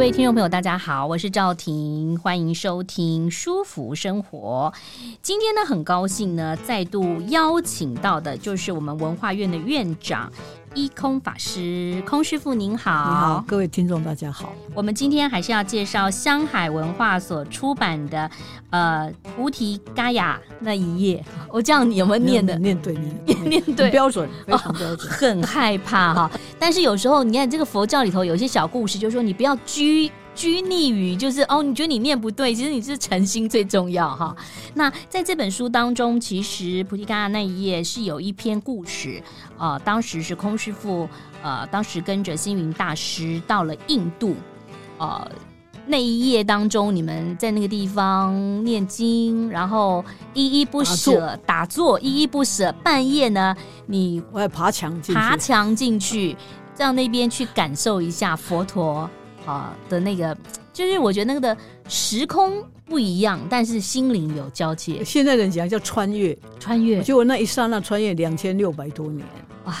各位听众朋友，大家好，我是赵婷，欢迎收听《舒服生活》。今天呢，很高兴呢，再度邀请到的就是我们文化院的院长。一空法师，空师傅您好，你好，各位听众大家好。我们今天还是要介绍香海文化所出版的呃《菩提伽雅那一页》，我这样你有没有念的？念对，念念，念对，标准，非常标准。哦、很害怕哈，但是有时候你看这个佛教里头有一些小故事，就是说你不要拘。拘泥于就是哦，你觉得你念不对，其实你是诚心最重要哈。那在这本书当中，其实菩提伽亚那一页是有一篇故事，呃，当时是空师傅，呃，当时跟着星云大师到了印度，呃，那一页当中，你们在那个地方念经，然后依依不舍打坐，依依不舍，半夜呢，你我要爬墙进去，爬墙进去，到那边去感受一下佛陀。啊的那个，就是我觉得那个的时空不一样，但是心灵有交界。现在人讲叫穿越，穿越。就我那一刹那穿越两千六百多年哇！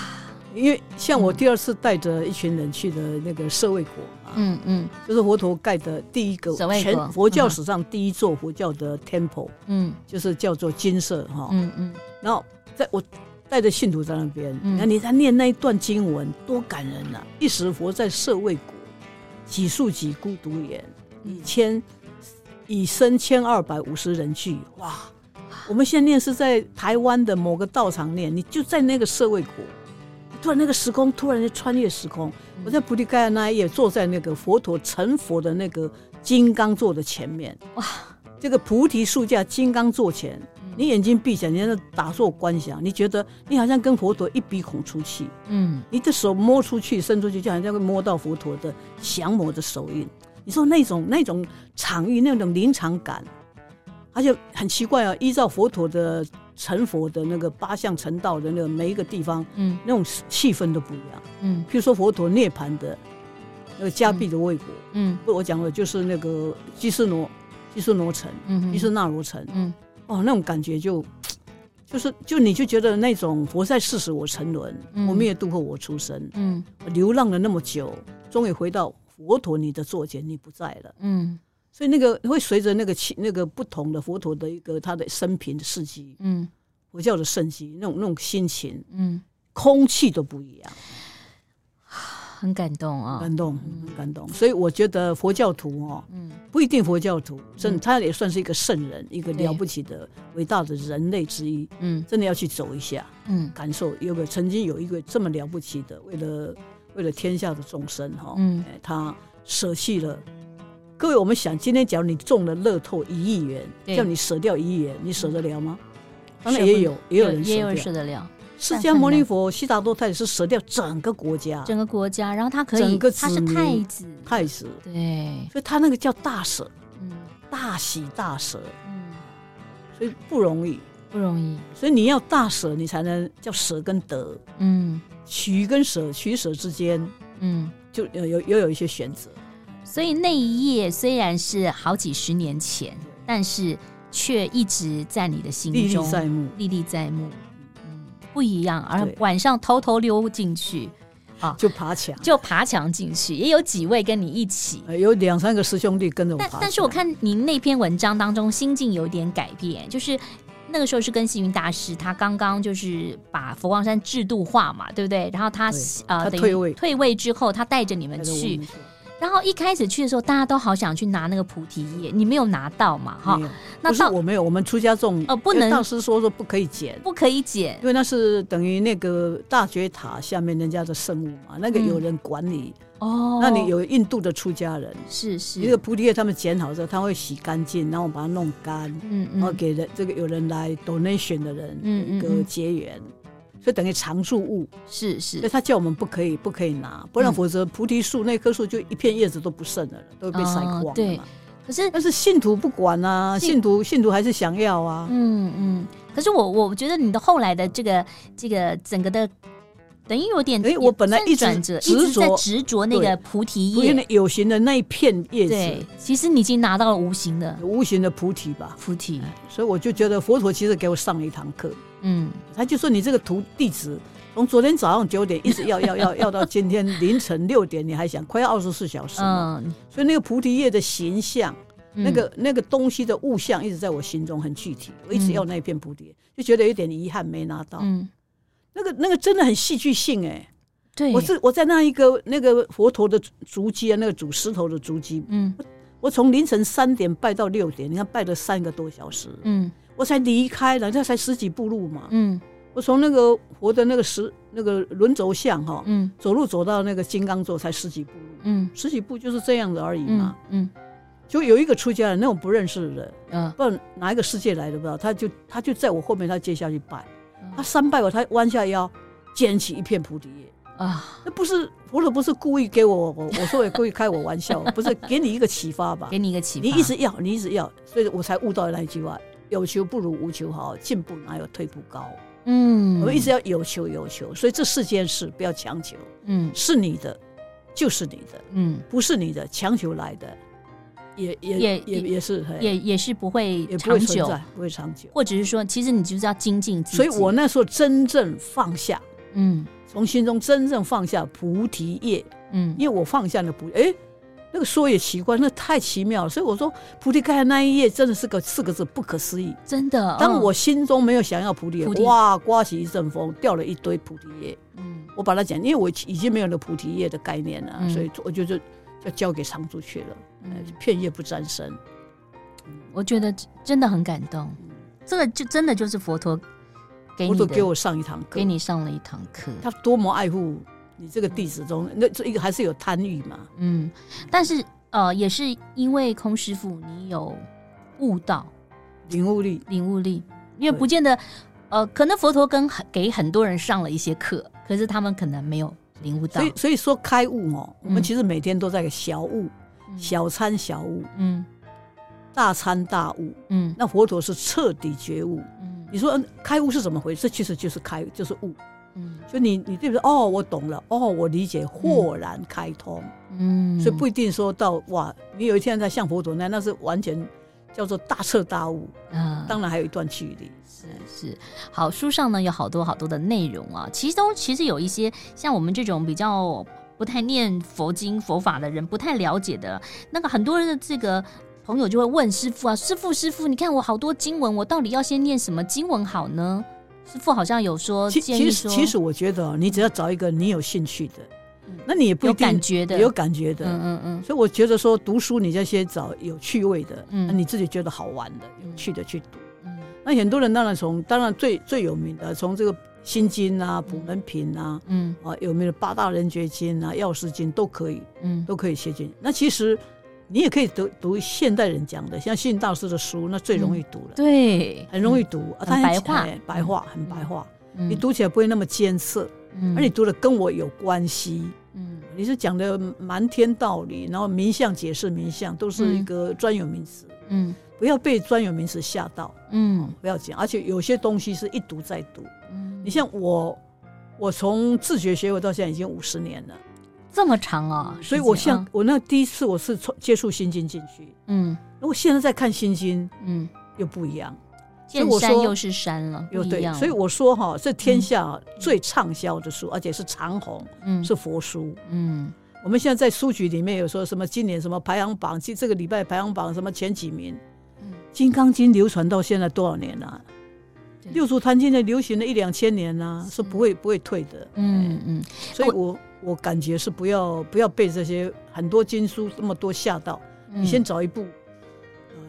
因为像我第二次带着一群人去的那个社卫国啊，嗯嗯，就是佛陀盖的第一个全佛教史上第一座佛教的 temple，嗯，就是叫做金色哈，嗯嗯。然后在我带着信徒在那边，那你在念那一段经文，多感人呐！一时佛在社卫国。几数几孤独言，以千以身千二百五十人俱。哇！我们现在念是在台湾的某个道场念，你就在那个社会国，突然那个时空突然就穿越时空。我在菩提盖亚那一夜坐在那个佛陀成佛的那个金刚座的前面。哇！这个菩提树架金刚座前。你眼睛闭起来，你在那打坐观想，你觉得你好像跟佛陀一鼻孔出气，嗯，你的手摸出去、伸出去，就好像会摸到佛陀的降魔的手印。你说那种那种场域、那种临场感，而且很奇怪啊！依照佛陀的成佛的那个八相成道的那个每一个地方，嗯，那种气氛都不一样，嗯。譬如说佛陀涅槃的那个迦毗的卫国，嗯，不，我讲的就是那个基斯罗、基斯罗城，嗯，拘尸那罗城，嗯。哦，那种感觉就，就是就你就觉得那种佛在世时我沉沦，嗯、我灭度后我出生，嗯，流浪了那么久，终于回到佛陀你的座前，你不在了，嗯，所以那个会随着那个气那个不同的佛陀的一个他的生平的事迹，嗯，佛教的圣迹，那种那种心情，嗯，空气都不一样。很感动啊，感动，很感动。所以我觉得佛教徒哦，嗯，不一定佛教徒，真他也算是一个圣人，一个了不起的伟大的人类之一。嗯，真的要去走一下，嗯，感受有个曾经有一个这么了不起的，为了为了天下的众生哈，嗯，他舍弃了。各位，我们想今天假如你中了乐透一亿元，叫你舍掉一亿元，你舍得了吗？当然也有，也有人舍得了。释迦牟尼佛悉达多太子是舍掉整个国家，整个国家，然后他可以，整个他是太子，太子，对，所以他那个叫大舍，嗯，大喜大舍，嗯，所以不容易，不容易，所以你要大舍，你才能叫舍跟得，嗯，取跟舍，取舍之间，嗯，就有有有有一些选择，所以那一页虽然是好几十年前，但是却一直在你的心中历历在目，历历在目。不一样，而晚上偷偷溜进去，啊，就爬墙，就爬墙进去，也有几位跟你一起，有两三个师兄弟跟着我爬。但但是我看您那篇文章当中心境有点改变，就是那个时候是跟星云大师，他刚刚就是把佛光山制度化嘛，对不对？然后他呃，他退位，退位之后，他带着你们去。然后一开始去的时候，大家都好想去拿那个菩提叶，你没有拿到嘛？哈，那是我没有，我们出家众呃，不能。大师说说不可以捡，不可以捡，因为那是等于那个大觉塔下面人家的圣物嘛，那个有人管理哦。那你有印度的出家人，是是，一个菩提叶他们剪好之后，他会洗干净，然后把它弄干，嗯嗯，然后给人这个有人来 donation 的人一个结缘。所以等于常住物，是是，所以他叫我们不可以不可以拿，不然否则菩提树那棵树就一片叶子都不剩了，都会被晒光了嘛。对，可是但是信徒不管啊，信徒信徒还是想要啊。嗯嗯。可是我我觉得你的后来的这个这个整个的。等于有点，哎，我本来一直执着，一直在执着那个菩提叶，有形的那一片叶子。对，其实你已经拿到了无形的，无形的菩提吧，菩提。所以我就觉得佛陀其实给我上了一堂课。嗯，他就说你这个图地址，从昨天早上九点一直要要要要到今天凌晨六点，你还想快要二十四小时。嗯，所以那个菩提叶的形象，那个那个东西的物象，一直在我心中很具体。我一直要那一片菩提，就觉得有点遗憾没拿到。嗯。那个那个真的很戏剧性哎，对，我是我在那一个那个佛陀的足迹啊，那个主石头的足迹，嗯，我从凌晨三点拜到六点，你看拜了三个多小时，嗯，我才离开了，这才十几步路嘛，嗯，我从那个我的那个石那个轮轴像哈，嗯，走路走到那个金刚座才十几步路，嗯，十几步就是这样子而已嘛，嗯，就有一个出家人，那种不认识的人，嗯，不知道哪一个世界来的不知道，他就他就在我后面，他接下去拜。他三拜我，他弯下腰，捡起一片菩提叶啊！那不是佛陀，不是故意给我，我我说也故意开我玩笑，不是给你一个启发吧？给你一个启发，你一直要，你一直要，所以我才悟到那一句话：有求不如无求好，进步哪有退步高？嗯，我们一直要有求有求，所以这四件事不要强求。嗯，是你的就是你的，嗯，不是你的强求来的。也也也也也是，也也是不会长久，不会长久。或者是说，其实你就是要精进自己。所以我那时候真正放下，嗯，从心中真正放下菩提叶，嗯，因为我放下了菩提，哎，那个说也奇怪，那太奇妙了。所以我说，菩提开的那一页真的是个四个字，不可思议。真的，当我心中没有想要菩提叶，哇，刮起一阵风，掉了一堆菩提叶。嗯，我把它讲，因为我已经没有了菩提叶的概念了，所以我就就就交给长住去了。嗯片叶不沾身，我觉得真的很感动。这个就真的就是佛陀给你，佛陀给我上一堂课，给你上了一堂课。他多么爱护你这个弟子中，那这一个还是有贪欲嘛？嗯，但是呃，也是因为空师傅你有悟道，领悟力，领悟力。因为不见得，呃，可能佛陀跟给很多人上了一些课，可是他们可能没有领悟到。所以，所以说开悟哦，我们其实每天都在小悟。小参小悟，嗯，大参大悟，嗯，那佛陀是彻底觉悟，嗯，你说开悟是怎么回事？这其实就是开，就是悟，嗯，所以你你对不对？哦，我懂了，哦，我理解，豁然开通，嗯，所以不一定说到哇，你有一天在像佛陀那，那是完全叫做大彻大悟，嗯，当然还有一段距离，是是。好，书上呢有好多好多的内容啊，其中其实有一些像我们这种比较。不太念佛经佛法的人，不太了解的那个很多人的这个朋友就会问师傅啊，师傅师傅，你看我好多经文，我到底要先念什么经文好呢？师傅好像有说，其其实其实我觉得你只要找一个你有兴趣的，嗯、那你也不一定有感觉的，有感觉的，嗯嗯嗯。所以我觉得说读书，你就先找有趣味的，嗯，那你自己觉得好玩的、有趣的去读。嗯，那很多人当然从当然最最有名的从这个。心经啊，普门品啊，嗯啊，有没有八大人觉经啊、药师经都可以，嗯，都可以写进。那其实你也可以读读现代人讲的，像星云大师的书，那最容易读了，对，很容易读，很白话，白话很白话，你读起来不会那么艰涩，嗯，而你读的跟我有关系，嗯，你是讲的瞒天道理，然后名相解释名相都是一个专有名词，嗯，不要被专有名词吓到，嗯，不要讲，而且有些东西是一读再读。你像我，我从自觉学佛到现在已经五十年了，这么长啊！所以我像我那第一次我是从接触心经进去，嗯，那我现在在看心经，嗯，又不一样，见山又是山了，又对，所以我说哈，这天下最畅销的书，而且是长红，嗯，是佛书，嗯，我们现在在书局里面有说什么今年什么排行榜，这这个礼拜排行榜什么前几名，嗯，《金刚经》流传到现在多少年了？六祖坛经的流行了一两千年呢、啊，是不会不会退的。嗯嗯，所以我我感觉是不要不要被这些很多经书这么多吓到，你先找一部。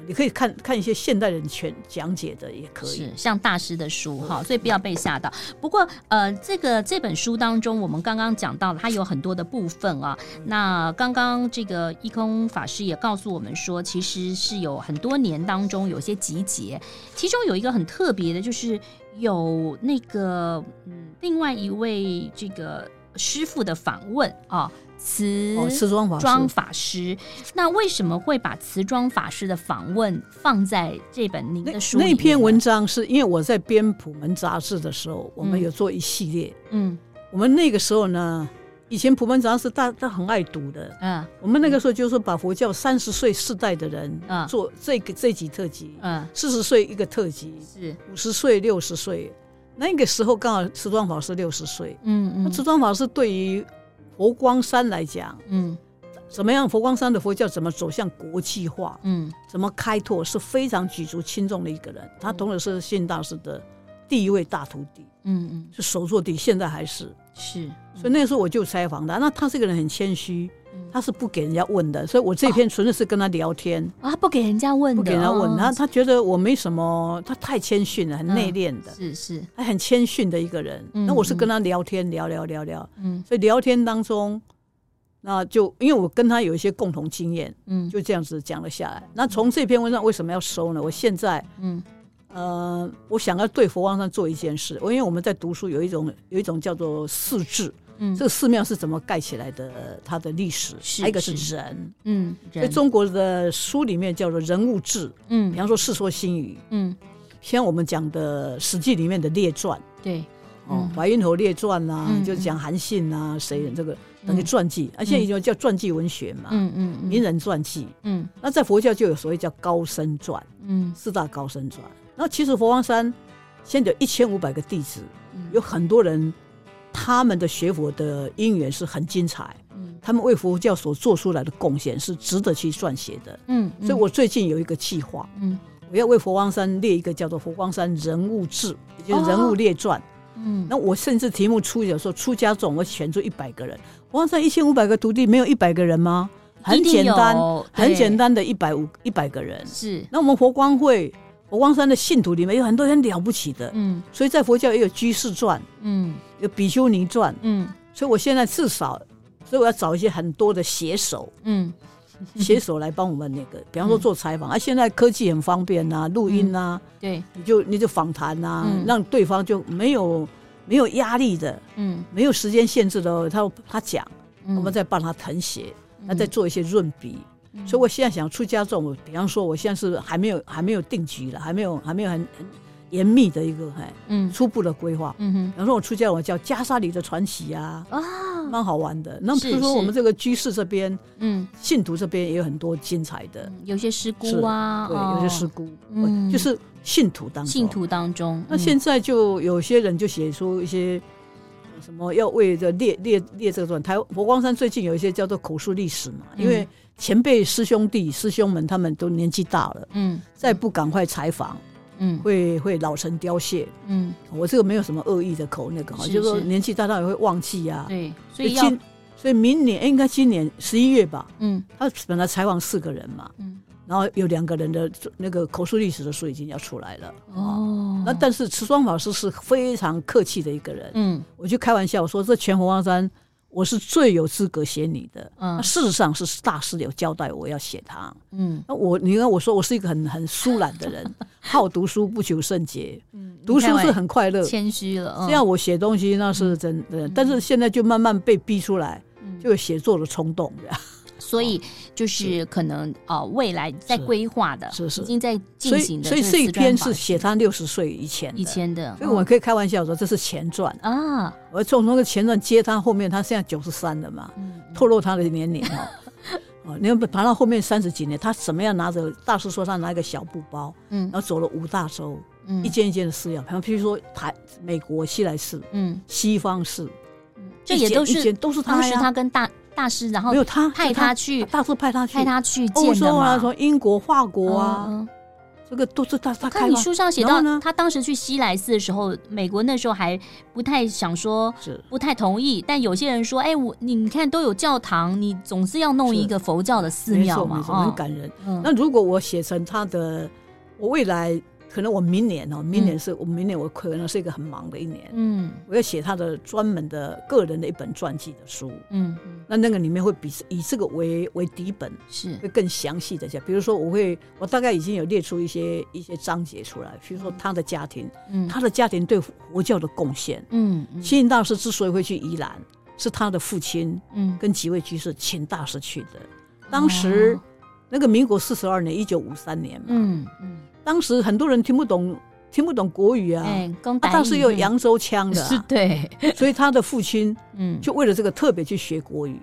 你可以看看一些现代人全讲解的，也可以是像大师的书哈，所以不要被吓到。不过呃，这个这本书当中，我们刚刚讲到了，它有很多的部分啊。那刚刚这个一空法师也告诉我们说，其实是有很多年当中有些集结，其中有一个很特别的，就是有那个嗯，另外一位这个师傅的访问啊。慈慈庄法师。那为什么会把慈庄法师的访问放在这本您的书里？那篇文章是因为我在编《普门》杂志的时候，我们有做一系列。嗯，我们那个时候呢，以前《普门》杂志大家很爱读的。嗯，我们那个时候就是把佛教三十岁世代的人做这个这集特辑。嗯，四十岁一个特辑，是五十岁、六十岁。那个时候刚好慈庄法师六十岁。嗯嗯，慈庄法师对于佛光山来讲，嗯，怎么样？佛光山的佛教怎么走向国际化？嗯，怎么开拓是非常举足轻重的一个人。他同时是信大师的第一位大徒弟，嗯嗯，是首座弟，现在还是是。所以那个时候我就采访他，那他这个人很谦虚，他是不给人家问的。所以我这篇纯粹是跟他聊天啊，不给人家问，不给人家问。他他觉得我没什么，他太谦逊了，很内敛的，是是，他很谦逊的一个人。那我是跟他聊天，聊聊聊聊，嗯，所以聊天当中，那就因为我跟他有一些共同经验，嗯，就这样子讲了下来。那从这篇文章为什么要收呢？我现在，嗯。呃，我想要对佛光山做一件事。我因为我们在读书，有一种有一种叫做四志，嗯，这个寺庙是怎么盖起来的？它的历史，还有一个是人，嗯，所以中国的书里面叫做人物志，嗯，比方说《世说新语》，嗯，像我们讲的《史记》里面的列传，对，哦，《华阴侯列传》呐，就讲韩信呐，谁这个等于传记，而现在已经叫传记文学嘛，嗯嗯，名人传记，嗯，那在佛教就有所谓叫高僧传，嗯，四大高僧传。那其实佛光山现在有一千五百个弟子，有很多人，他们的学佛的因缘是很精彩，他们为佛教所做出来的贡献是值得去撰写的。嗯，所以我最近有一个计划，嗯，我要为佛光山列一个叫做《佛光山人物志》，也就是人物列传。嗯，那我甚至题目出的时候，出家众我选出一百个人。佛光山一千五百个徒弟，没有一百个人吗？很简单，很简单的一百五一百个人。是，那我们佛光会。佛光山的信徒里面有很多很了不起的，嗯，所以在佛教也有居士传，嗯，有比丘尼传，嗯，所以我现在至少，所以我要找一些很多的写手，嗯，写手来帮我们那个，比方说做采访，啊，现在科技很方便呐，录音呐，对，你就你就访谈呐，让对方就没有没有压力的，嗯，没有时间限制的，他他讲，我们再帮他誊写，那再做一些润笔。所以，我现在想出家众，比方说，我现在是还没有还没有定局了，还没有还没有很很严密的一个哎，嗯，初步的规划。嗯哼，比方说，我出家，我叫袈裟里的传奇啊，啊，蛮好玩的。那比如说，我们这个居士这边，嗯，信徒这边也有很多精彩的，有些师姑啊，对，有些师姑，嗯，就是信徒当中，信徒当中。那现在就有些人就写出一些什么要为这列列列这个传，台佛光山最近有一些叫做口述历史嘛，因为。前辈师兄弟师兄们他们都年纪大了，嗯，再不赶快采访，嗯，会会老成凋谢，嗯，我这个没有什么恶意的口那个哈，就是说年纪大他也会忘记呀，对，所以今所以明年应该今年十一月吧，嗯，他本来采访四个人嘛，嗯，然后有两个人的那个口述历史的书已经要出来了，哦，那但是慈庄法师是非常客气的一个人，嗯，我就开玩笑我说这全红光山。我是最有资格写你的，嗯，事实上是大师有交代我要写他，嗯，那我你看我说我是一个很很疏懒的人，好读书不求甚解，嗯，读书是很快乐，谦虚了，这样我写东西那是真的，但是现在就慢慢被逼出来，就有写作的冲动这样。所以就是可能啊，未来在规划的，是是已经在进行的。所以这一篇是写他六十岁以前以前的，所以我们可以开玩笑说这是前传啊。我从那个前传接他后面，他现在九十三了嘛，透露他的年龄哦。哦，你要爬到后面三十几年，他怎么样拿着大师说他拿一个小布包，嗯，然后走了五大洲，嗯，一间一间的寺庙，比方譬如说台美国西来寺，嗯，西方寺，这也都是都是当时他跟大。大师，然后没有他派他去，大师派他去，派他去欧洲啊，从英国、法国啊，这个都是他他。看你书上写到呢，他当时去西来寺的时候，美国那时候还不太想说，不太同意。但有些人说，哎，我你看都有教堂，你总是要弄一个佛教的寺庙嘛，很感人。那如果我写成他的，我未来。可能我明年哦，明年是我明年我可能是一个很忙的一年，嗯，我要写他的专门的个人的一本传记的书，嗯，那那个里面会比以这个为为底本，是。会更详细的讲，比如说我会我大概已经有列出一些一些章节出来，比如说他的家庭，嗯，他的家庭对佛教的贡献，嗯，星云大师之所以会去宜兰。是他的父亲，嗯，跟几位居士请大师去的。当时那个民国四十二年，一九五三年嘛，嗯嗯，当时很多人听不懂，听不懂国语啊，哎，大师有扬州腔的，是对，所以他的父亲，嗯，就为了这个特别去学国语。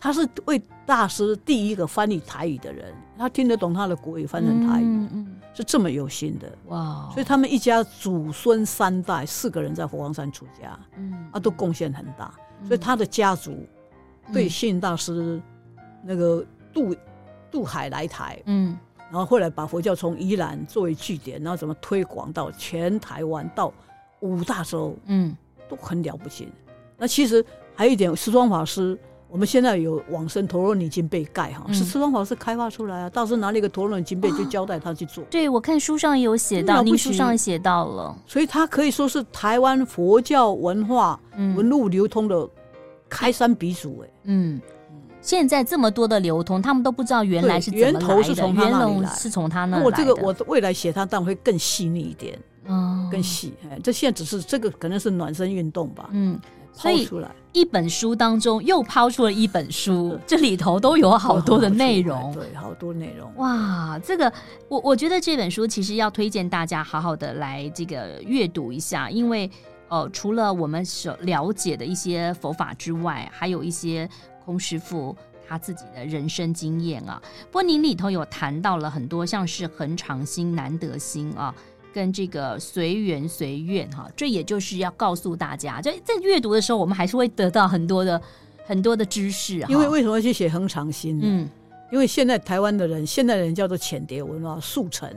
他是为大师第一个翻译台语的人，他听得懂他的国语翻成台语，嗯嗯，是这么有心的。哇！所以他们一家祖孙三代四个人在佛光山出家，嗯，啊，都贡献很大。所以他的家族对星云大师那个渡渡海来台，嗯，然后后来把佛教从宜兰作为据点，然后怎么推广到全台湾到五大洲，嗯，都很了不起。那其实还有一点，石庄法师。我们现在有往生陀罗尼经被盖哈，是慈光法师开发出来啊。大师拿了一个陀罗尼经被，就交代他去做。对，我看书上也有写到，您书上也写到了，所以他可以说是台湾佛教文化文路流通的开山鼻祖哎。嗯，现在这么多的流通，他们都不知道原来是源头是从他那里来，是从他那来的。我这个我未来写它，当然会更细腻一点，嗯，更细。哎，这现在只是这个可能是暖身运动吧，嗯。所以一本书当中又抛出了一本书，这里头都有好多的内容，对，好多内容。哇，这个我我觉得这本书其实要推荐大家好好的来这个阅读一下，因为呃，除了我们所了解的一些佛法之外，还有一些空师傅他自己的人生经验啊。不过您里头有谈到了很多，像是恒常心、难得心啊。跟这个随缘随愿哈，这也就是要告诉大家，在在阅读的时候，我们还是会得到很多的很多的知识。因为为什么要去写恒常心呢？嗯，因为现在台湾的人，现在的人叫做浅碟文化，速成、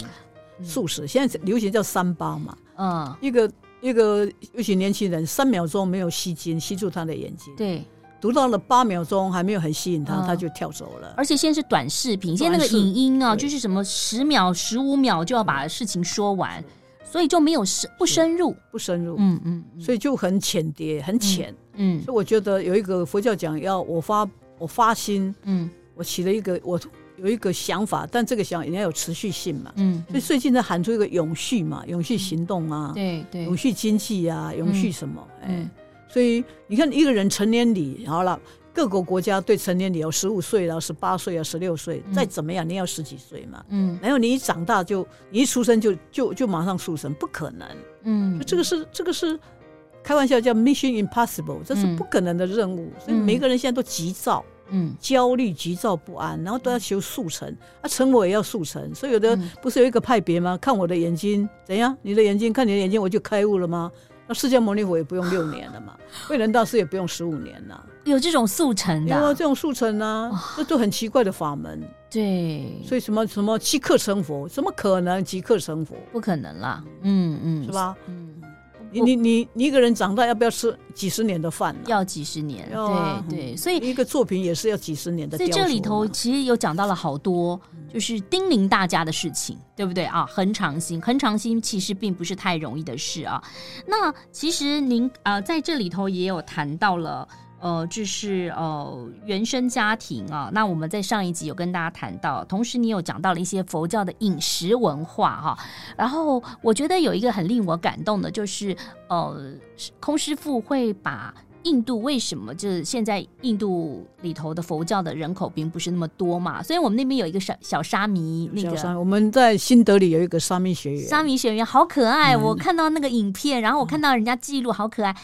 速食，现在流行叫三八嘛。嗯，一个一个尤其年轻人，三秒钟没有吸睛，吸住他的眼睛。对。读到了八秒钟还没有很吸引他，嗯、他就跳走了。而且现在是短视频，现在那个影音啊，就是什么十秒、十五秒就要把事情说完，所以就没有深不深入，不深入。嗯嗯，所以就很浅碟，很浅。嗯，所以我觉得有一个佛教讲要我发我发心，嗯，我起了一个我有一个想法，但这个想法也要有持续性嘛。嗯，所以最近在喊出一个永续嘛，永续行动啊，对对，永续经济啊，永续什么？哎。所以你看，一个人成年礼好了，各个国家对成年礼有十五岁了、十八岁啊、十六岁，再怎么样，你要十几岁嘛。嗯，然后你一长大就，你一出生就就就马上速成，不可能。嗯，这个是这个是开玩笑叫 Mission Impossible，这是不可能的任务。嗯、所以每个人现在都急躁，嗯，焦虑、急躁不安，然后都要求速成，啊，成我也要速成。所以有的不是有一个派别吗？看我的眼睛怎样？你的眼睛，看你的眼睛，我就开悟了吗？那释迦牟尼佛也不用六年了嘛，慧能大师也不用十五年了，有这种速成的，有这种速成啊，这都很奇怪的法门。对，所以什么什么即刻成佛，怎么可能即刻成佛？不可能啦，嗯嗯，是吧？嗯。你你你你一个人长大要不要吃几十年的饭？要几十年，对对，所以一个作品也是要几十年的。在这里头，其实有讲到了好多，就是叮咛大家的事情，对不对啊？恒常心，恒常心其实并不是太容易的事啊。那其实您啊，在这里头也有谈到了。呃，这是呃原生家庭啊，那我们在上一集有跟大家谈到，同时你有讲到了一些佛教的饮食文化哈，然后我觉得有一个很令我感动的，就是呃空师傅会把印度为什么就是现在印度里头的佛教的人口并不是那么多嘛，所以我们那边有一个小小沙弥那个，我们在新德里有一个沙弥学员，沙弥学员好可爱，嗯、我看到那个影片，然后我看到人家记录好可爱。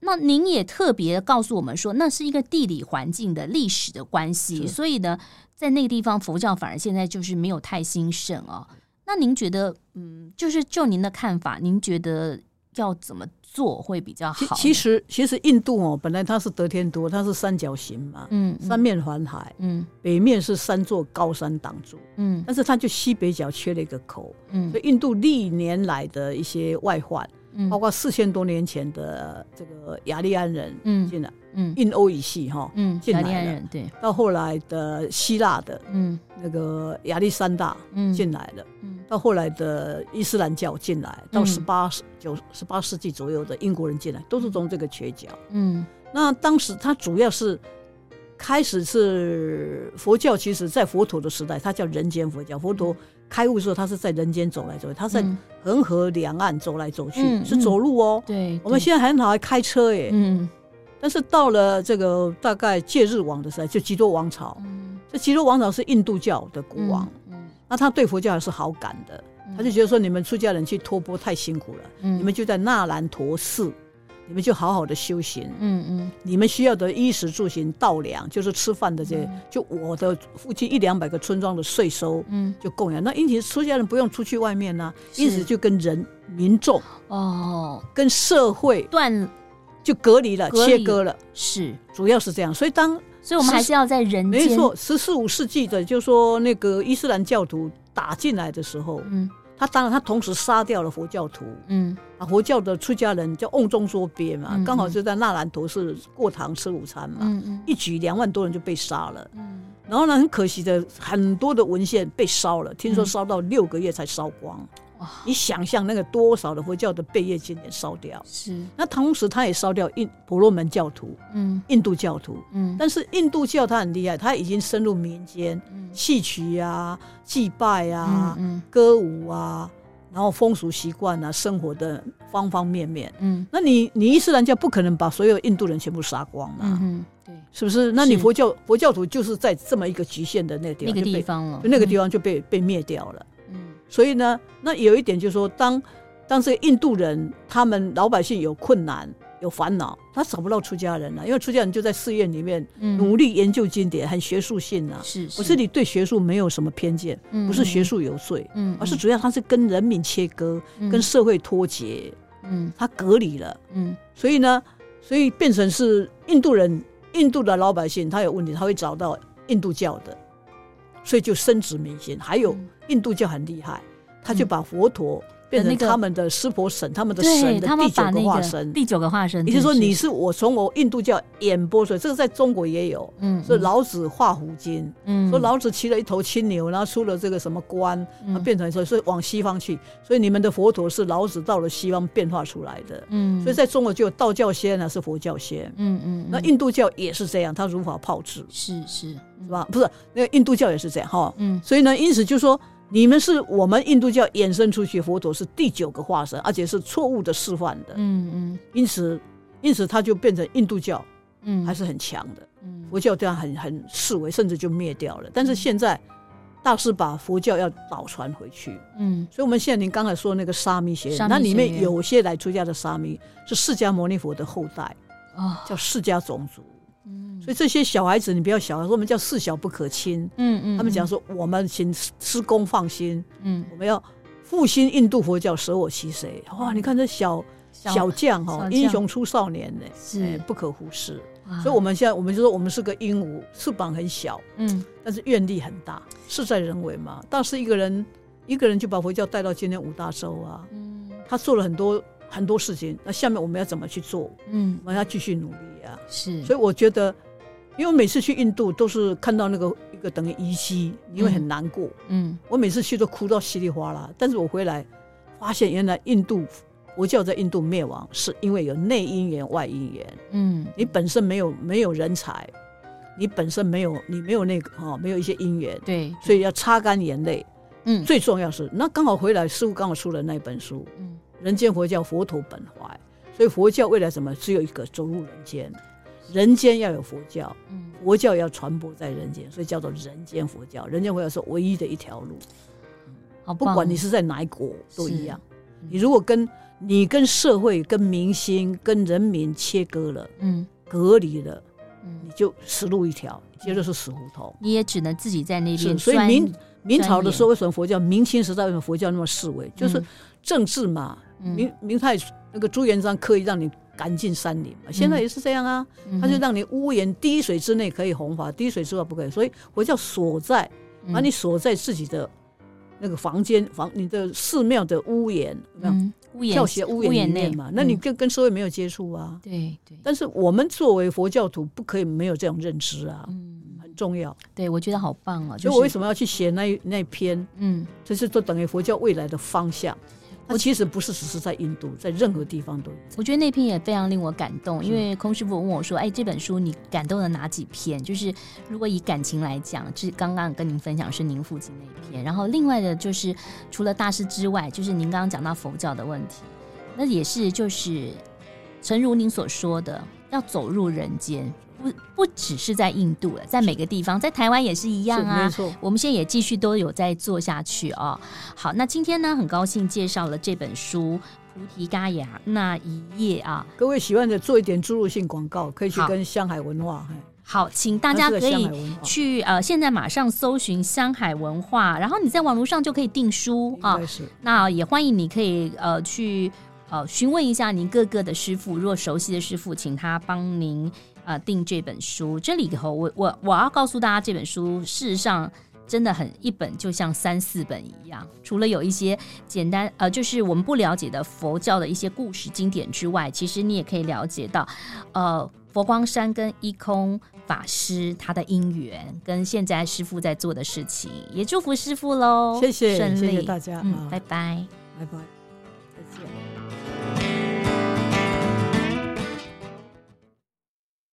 那您也特别告诉我们说，那是一个地理环境的历史的关系，所以呢，在那个地方佛教反而现在就是没有太兴盛哦。那您觉得，嗯，就是就您的看法，您觉得要怎么做会比较好？其实，其实印度哦，本来它是得天独，它是三角形嘛，嗯，三面环海，嗯，北面是三座高山挡住，嗯，但是它就西北角缺了一个口，嗯，所以印度历年来的一些外患。包括四千多年前的这个雅利安人进来，嗯，印欧语系哈，嗯，进来了，对，到后来的希腊的，嗯，那个亚历山大，嗯，进来了，嗯，到后来的伊斯兰教进来，到十八世九十八世纪左右的英国人进来，都是从这个缺角，嗯，那当时他主要是开始是佛教，其实在佛陀的时代，他叫人间佛教，佛陀。开悟的时候，他是在人间走来走去，他在恒河两岸走来走去，嗯、是走路哦。对，我们现在很好还开车耶。嗯，但是到了这个大概戒日王的时候，就笈多王朝。嗯，这笈多王朝是印度教的国王。那他对佛教还是好感的，他就觉得说，你们出家人去托钵太辛苦了，嗯，你们就在那兰陀寺。你们就好好的修行，嗯嗯，你们需要的衣食住行、稻粮，就是吃饭的这些，就我的附近一两百个村庄的税收，嗯，就供养。那因此出家人不用出去外面呢，因此就跟人民众哦，跟社会断。就隔离了，切割了，是，主要是这样。所以当，所以我们还是要在人间，没错，十四五世纪的，就说那个伊斯兰教徒打进来的时候，嗯。他当然，他同时杀掉了佛教徒，嗯，啊，佛教的出家人叫瓮中捉鳖嘛，刚好就在纳兰陀寺过堂吃午餐嘛，嗯，一举两万多人就被杀了，嗯，然后呢，很可惜的，很多的文献被烧了，听说烧到六个月才烧光。你想象那个多少的佛教的贝叶经典烧掉，是。那同时他也烧掉印婆罗门教徒，嗯，印度教徒，嗯，但是印度教他很厉害，他已经深入民间，戏曲啊、祭拜啊、嗯歌舞啊，然后风俗习惯啊、生活的方方面面，嗯，那你你伊斯兰教不可能把所有印度人全部杀光嘛，嗯，对，是不是？那你佛教佛教徒就是在这么一个局限的那个地方了，那个地方就被被灭掉了。所以呢，那有一点就是说，当当这个印度人他们老百姓有困难、有烦恼，他找不到出家人了，因为出家人就在寺院里面努力研究经典，很学术性啊。是，我这里对学术没有什么偏见，不是学术有罪，嗯，而是主要他是跟人民切割，跟社会脱节，嗯，他隔离了，嗯，所以呢，所以变成是印度人，印度的老百姓他有问题，他会找到印度教的。所以就深植民心，还有印度教很厉害，他就把佛陀。变成他们的湿婆神，他们的神的第九个化身，第九个化身。也就是说，你是我从我印度教演播出来，这个在中国也有。嗯，所以老子画胡经，嗯，说老子骑了一头青牛，然后出了这个什么关，他变成说，所以往西方去。所以你们的佛陀是老子到了西方变化出来的。嗯，所以在中国就有道教仙呢，是佛教仙。嗯嗯，那印度教也是这样，他如法炮制。是是是吧？不是，那个印度教也是这样哈。嗯，所以呢，因此就说。你们是我们印度教衍生出去，佛陀是第九个化身，而且是错误的示范的。嗯嗯，因此，因此他就变成印度教，嗯，还是很强的。嗯，佛教这样很很视为，甚至就灭掉了。但是现在大师把佛教要倒传回去。嗯，所以我们现在您刚才说那个沙弥学院，那里面有些来出家的沙弥是释迦牟尼佛的后代，啊，叫释迦种族。所以这些小孩子，你不要小，说我们叫事小不可轻。嗯嗯，他们讲说，我们请师公放心。嗯，我们要复兴印度佛教，舍我其谁？哇，你看这小小将哈，英雄出少年呢，是不可忽视。所以我们现在，我们就说我们是个鹦鹉，翅膀很小，嗯，但是愿力很大，事在人为嘛。但是一个人，一个人就把佛教带到今天五大洲啊。嗯，他做了很多很多事情，那下面我们要怎么去做？嗯，我们要继续努力啊。是，所以我觉得。因为每次去印度都是看到那个一个等于遗迹，因为很难过。嗯，嗯，我每次去都哭到稀里哗啦。但是我回来发现，原来印度佛教在印度灭亡是因为有内因缘、外因缘。嗯，你本身没有没有人才，你本身没有你没有那个哈，没有一些因缘。对，所以要擦干眼泪。嗯，最重要是那刚好回来，师傅刚好出了那本书。嗯，人间佛教，佛陀本怀。所以佛教未来什么？只有一个走入人间。人间要有佛教，佛教要传播在人间，所以叫做人间佛教。人间佛教是唯一的一条路，好，不管你是在哪一国都一样。你如果跟你跟社会、跟民心、跟人民切割了，嗯，隔离了，你就死路一条，接着是死胡同。你也只能自己在那边。所以明明朝的时候，为什么佛教？明清时代为什么佛教那么式微？就是政治嘛。明明太那个朱元璋刻意让你。赶进山林嘛，现在也是这样啊。他就让你屋檐滴水之内可以弘法，滴水之外不可以。所以佛教锁在，把你锁在自己的那个房间房，你的寺庙的屋檐，屋檐教学屋檐里面嘛。那你跟跟社会没有接触啊。对对。但是我们作为佛教徒，不可以没有这种认知啊。嗯，很重要。对，我觉得好棒哦。所以我为什么要去写那那篇？嗯，这是都等于佛教未来的方向。我其实不是只是在印度，在任何地方都有。我觉得那篇也非常令我感动，因为空师傅问我说：“哎，这本书你感动了哪几篇？就是如果以感情来讲，这刚刚跟您分享是您父亲那一篇，然后另外的就是除了大师之外，就是您刚刚讲到佛教的问题，那也是就是诚如您所说的，要走入人间。不不只是在印度了，在每个地方，在台湾也是一样啊。没错，我们现在也继续都有在做下去哦。好，那今天呢，很高兴介绍了这本书《菩提伽雅那一页》啊。各位喜欢的，做一点注入性广告，可以去跟香海文化。好，请大家可以去呃，现在马上搜寻香海文化，然后你在网络上就可以订书啊。那也欢迎你可以呃去呃询问一下您各个的师傅，如果熟悉的师傅，请他帮您。啊，订这本书，这里头我我我要告诉大家，这本书事实上真的很一本，就像三四本一样。除了有一些简单呃，就是我们不了解的佛教的一些故事经典之外，其实你也可以了解到，呃，佛光山跟一空法师他的因缘，跟现在师傅在做的事情，也祝福师傅喽，谢谢，顺利谢谢大家，嗯，拜拜，拜拜。